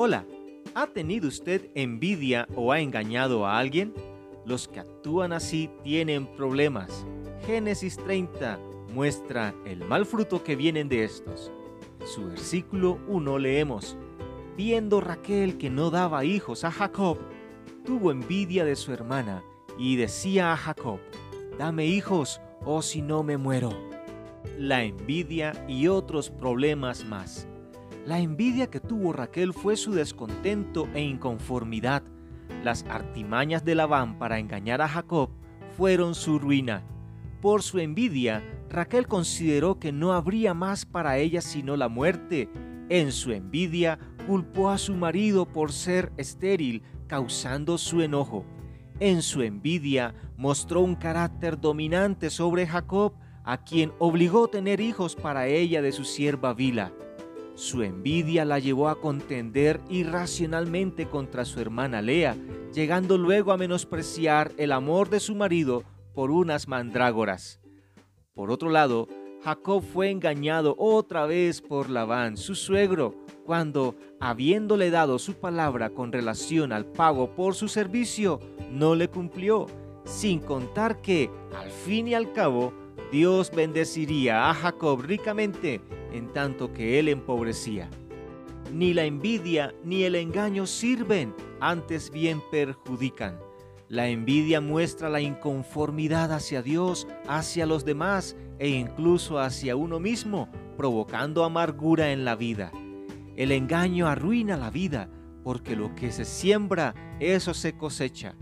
Hola, ¿ha tenido usted envidia o ha engañado a alguien? Los que actúan así tienen problemas. Génesis 30 muestra el mal fruto que vienen de estos. En su versículo 1 leemos, Viendo Raquel que no daba hijos a Jacob, tuvo envidia de su hermana y decía a Jacob, Dame hijos o si no me muero. La envidia y otros problemas más. La envidia que tuvo Raquel fue su descontento e inconformidad. Las artimañas de Labán para engañar a Jacob fueron su ruina. Por su envidia, Raquel consideró que no habría más para ella sino la muerte. En su envidia, culpó a su marido por ser estéril, causando su enojo. En su envidia, mostró un carácter dominante sobre Jacob, a quien obligó a tener hijos para ella de su sierva Vila. Su envidia la llevó a contender irracionalmente contra su hermana Lea, llegando luego a menospreciar el amor de su marido por unas mandrágoras. Por otro lado, Jacob fue engañado otra vez por Labán, su suegro, cuando, habiéndole dado su palabra con relación al pago por su servicio, no le cumplió, sin contar que, al fin y al cabo, Dios bendeciría a Jacob ricamente en tanto que él empobrecía. Ni la envidia ni el engaño sirven, antes bien perjudican. La envidia muestra la inconformidad hacia Dios, hacia los demás e incluso hacia uno mismo, provocando amargura en la vida. El engaño arruina la vida, porque lo que se siembra, eso se cosecha.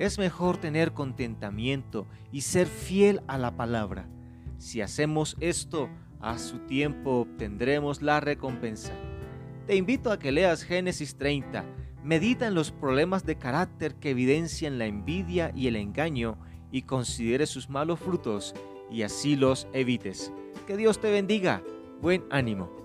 Es mejor tener contentamiento y ser fiel a la palabra. Si hacemos esto, a su tiempo obtendremos la recompensa. Te invito a que leas Génesis 30, medita en los problemas de carácter que evidencian la envidia y el engaño y considere sus malos frutos y así los evites. Que Dios te bendiga. Buen ánimo.